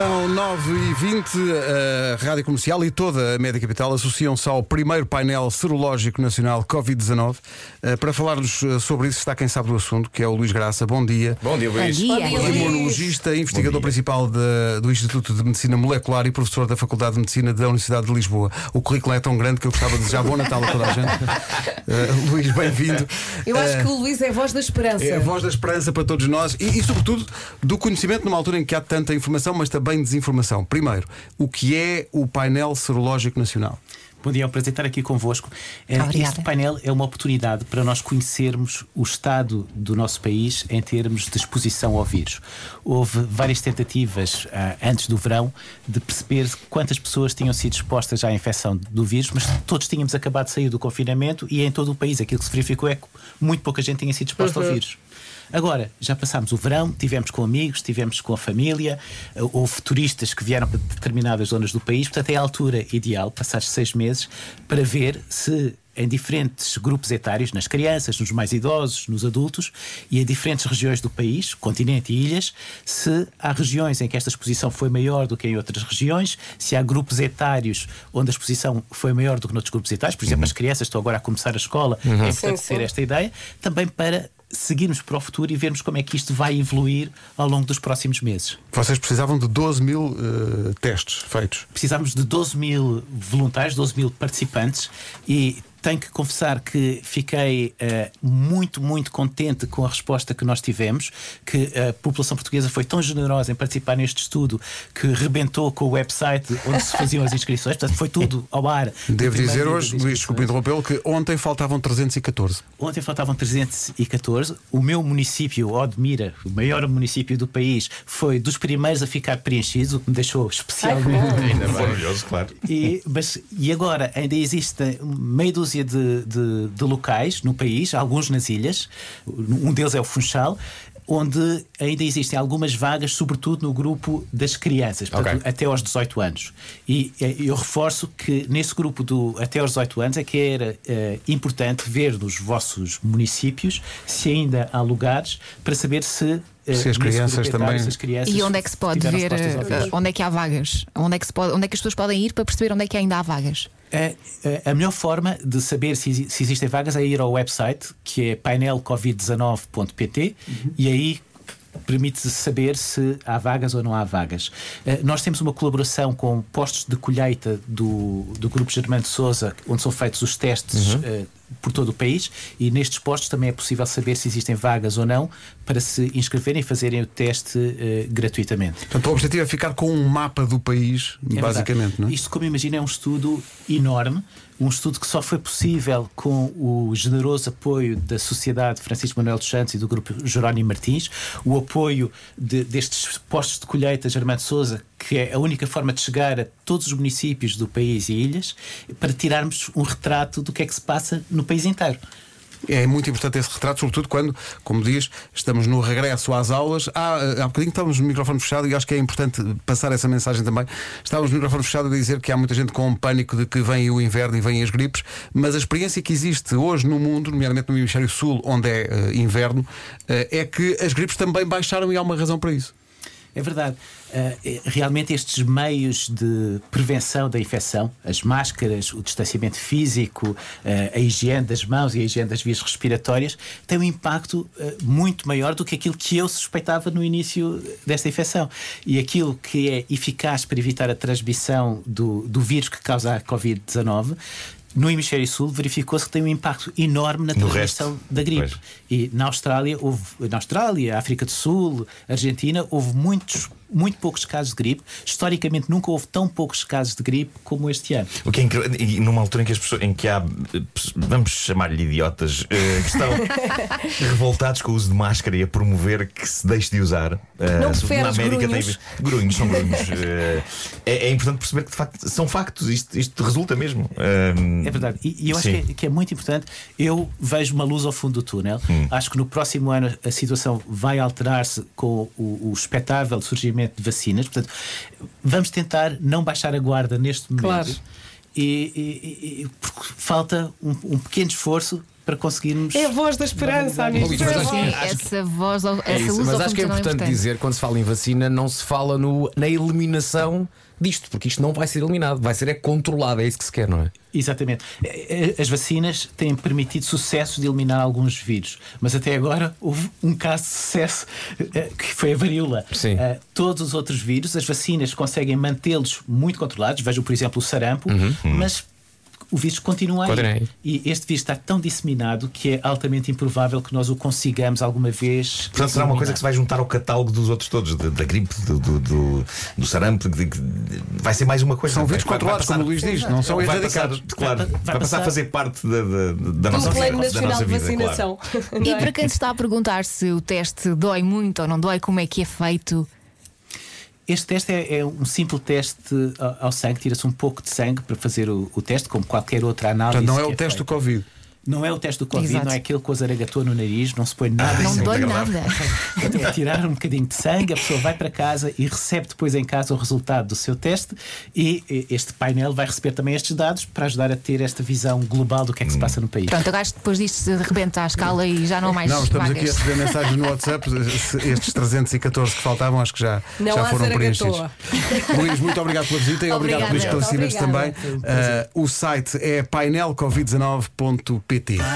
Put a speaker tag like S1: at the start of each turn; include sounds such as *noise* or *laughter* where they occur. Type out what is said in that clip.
S1: São 9 e 20 a Rádio Comercial e toda a Média Capital associam-se ao primeiro painel serológico nacional Covid-19. Eh, Para falar-nos eh, sobre isso está quem sabe do assunto, que é o Luís Graça. Bom dia.
S2: Bom dia, Luís.
S3: Bom dia.
S1: Imunologista, investigador principal da- do Instituto de Medicina Molecular e professor da Faculdade de Medicina da Universidade de Lisboa. O currículo é tão grande que eu gostava de desejar bom Natal a toda a gente. *laughs* Eh, Luís, bem-vindo.
S3: Eu acho
S1: Eh,
S3: que o Luís é a voz da esperança.
S1: é a voz da esperança para todos nós e, e, sobretudo, do conhecimento numa altura em que há tanta informação, mas também desinformação. Primeiro, o que é o painel serológico nacional?
S4: Bom dia, é um prazer estar aqui convosco. Eh,
S3: Obrigada.
S4: Este painel é uma oportunidade para nós conhecermos o estado do nosso país em termos de exposição ao vírus. Houve várias tentativas ah, antes do verão de perceber quantas pessoas tinham sido expostas à infecção do vírus, mas todos tínhamos acabado de sair do confinamento e em todo o país aquilo que se verificou é que muito pouca gente tinha sido exposta ao vírus. Agora, já passámos o verão, tivemos com amigos, tivemos com a família, eh, houve turistas que vieram para determinadas zonas do país, portanto é a altura ideal, passados seis meses, para ver se em diferentes grupos etários, nas crianças, nos mais idosos, nos adultos e em diferentes regiões do país, continente e ilhas, se há regiões em que esta exposição foi maior do que em outras regiões, se há grupos etários onde a exposição foi maior do que noutros grupos etários, por exemplo, as crianças estão agora a começar a escola, é importante
S3: Sim,
S4: ter
S3: sim.
S4: esta ideia, também para seguirmos para o futuro e vermos como é que isto vai evoluir ao longo dos próximos meses.
S1: Vocês precisavam de 12 mil eh, testes feitos.
S4: Precisamos de 12 mil voluntários, 12 mil participantes e tenho que confessar que fiquei eh, muito, muito contente com a resposta que nós tivemos, que a população portuguesa foi tão generosa em participar neste estudo que rebentou com o website onde se faziam as inscrições, portanto foi tudo ao ar.
S1: Devo dizer hoje, Luís, desculpe interrompê-lo, que ontem faltavam 314.
S4: Ontem faltavam 314. O meu município, Odmira, o maior município do país, foi dos primeiros a ficar preenchido, o que me deixou especialmente. *laughs*
S2: Ainda maravilhoso, claro.
S4: E, mas, e agora ainda existe meia dúzia de, de- de locais no país, alguns nas ilhas, um deles é o Funchal, onde ainda existem algumas vagas, sobretudo no grupo das crianças, portanto,
S2: Ok.
S4: até aos 18 anos. E eh, eu reforço que nesse grupo do até aos 18 anos é que era eh, importante ver nos vossos municípios se ainda há lugares para saber se. eh,
S1: Se as crianças também-
S4: crianças
S5: E onde é que se pode ver onde é que há vagas? Onde é que, se pode, onde é que as pessoas podem ir para perceber onde é que ainda há vagas?
S4: A, a- a melhor forma de saber se, se existem vagas é ir ao website que é painelcovid19.pt e aí permite saber se há vagas ou não há vagas. Eh, nós temos uma colaboração com postos de colheita do, do Grupo Germano de Souza, onde são feitos os testes eh, por todo o país e nestes postos também é possível saber se existem vagas ou não para se inscreverem e fazerem o teste eh, gratuitamente.
S1: Portanto, o objetivo é ficar com um mapa do país,
S4: É
S1: basicamente,
S4: verdade.
S1: não é?
S4: Isto, como imagina, é um estudo enorme, um estudo que só foi possível com o generoso apoio da Sociedade Francisco Manuel dos Santos e do Grupo Jerónimo Martins, o apoio de- destes postos de colheita Germano de Souza, que é a única forma de chegar a todos os municípios do país e ilhas, para tirarmos um retrato do que é que se passa no país inteiro.
S1: É muito importante esse retrato, sobretudo quando, como diz, estamos no regresso às aulas. Há, há bocadinho estávamos no microfone fechado e acho que é importante passar essa mensagem também. Estávamos no microfone fechado a dizer que há muita gente com pânico de que vem o inverno e vêm as gripes, mas a experiência que existe hoje no mundo, nomeadamente no Hemisfério Sul, onde é eh, inverno, eh, é que as gripes também baixaram e há uma razão para isso.
S4: É verdade. Uh, realmente estes meios de prevenção da infecção, as máscaras, o distanciamento físico, uh, a higiene das mãos e a higiene das vias respiratórias, têm um impacto uh, muito maior do que aquilo que eu suspeitava no início desta infecção. E aquilo que é eficaz para evitar a transmissão do, do vírus que causa a Covid-19 no hemisfério sul verificou-se que tem um impacto enorme na transmissão da gripe.
S2: Pois.
S4: E na Austrália, houve, na Austrália, África do Sul, Argentina, houve muitos, muito poucos casos de gripe. Historicamente, nunca houve tão poucos casos de gripe como este ano.
S2: O que é incrível, e numa altura em que as pessoas, em que há, vamos chamar-lhe idiotas, eh, que estão *laughs* revoltados com o uso de máscara e a promover que se deixe de usar. eh,
S3: Não
S2: na América
S3: grunhos?
S2: tem grunhos, são grunhos. *laughs* Eh, é, é importante perceber que de facto são factos, isto, isto resulta mesmo.
S4: É verdade. E, e eu acho que é, que é muito importante. Eu vejo uma luz ao fundo do túnel. Acho que no próximo ano a situação vai alterar-se com o, o expectável surgimento de vacinas. Portanto, vamos tentar não baixar a guarda neste momento.
S3: Claro.
S4: E, e- e- e- porque falta um, um pequeno esforço para conseguirmos.
S3: É a voz da esperança.
S6: Luís, mas
S3: É a
S6: acho- acho
S5: essa voz, essa
S6: É isso,
S5: luz
S6: mas
S5: ao
S6: acho que é
S5: fundo também
S6: importante dizer quando se fala em vacina, não se fala no, na eliminação disto, porque isto não vai ser eliminado, vai ser é controlado, é isso que se quer, não é?
S4: Exatamente. Eh, eh, As vacinas têm permitido sucesso de eliminar alguns vírus, mas até agora houve um caso de sucesso eh, que foi a varíola.
S6: Sim.
S4: Eh, Todos os outros vírus, as vacinas conseguem mantê-los muito controlados. Vejam, por exemplo, o sarampo, mas o vírus continua aí. E este vírus está tão disseminado que é altamente improvável que nós o consigamos alguma vez.
S2: Portanto, será uma coisa que se vai juntar ao catálogo dos outros todos, da, da gripe, do, do, do, do sarampo, de- de- vai ser mais uma coisa.
S1: São
S2: Vai-
S1: vírus controlados,
S2: passar-
S1: como o Luís diz, não são
S2: vai passar, claro,
S4: Vai-
S2: vai,
S4: vai
S2: passar a fazer parte da, da, da
S3: Do
S2: nossa
S3: Plano
S2: vida. da
S3: Nacional
S2: nossa
S3: de
S2: vida, claro.
S3: Vacinação.
S5: E para quem se está a perguntar se o teste dói muito ou não dói, como é que é feito?
S4: Este teste é, é um simples teste ao- sangue, tira-se um pouco de sangue para fazer o, o teste, como qualquer outra análise.
S1: Portanto, não é o teste do
S4: feita.
S1: Covid.
S4: Não é o teste do Covid,
S5: Exato.
S4: não é aquele com a zaragatua no nariz, não se põe nada.
S5: Não
S2: isso é
S5: dói
S2: muito
S5: nada.
S4: É tirar um bocadinho de sangue, a pessoa vai para casa e recebe depois em casa o resultado do seu teste e este painel vai receber também estes dados para ajudar a ter esta visão global do que é que se passa no país.
S5: Pronto, agora depois disto se rebenta a escala e já não há mais
S1: Não, estamos aqui a
S5: vagas.
S1: receber mensagens no WhatsApp. *laughs* Estes 314 que faltavam, acho que já,
S3: Não
S1: já
S3: há
S1: foram preenchidos. Luís, muito obrigado pela visita e obrigado pelos esclarecimentos também. Uh, o site é painelcovid19.pt. Reti.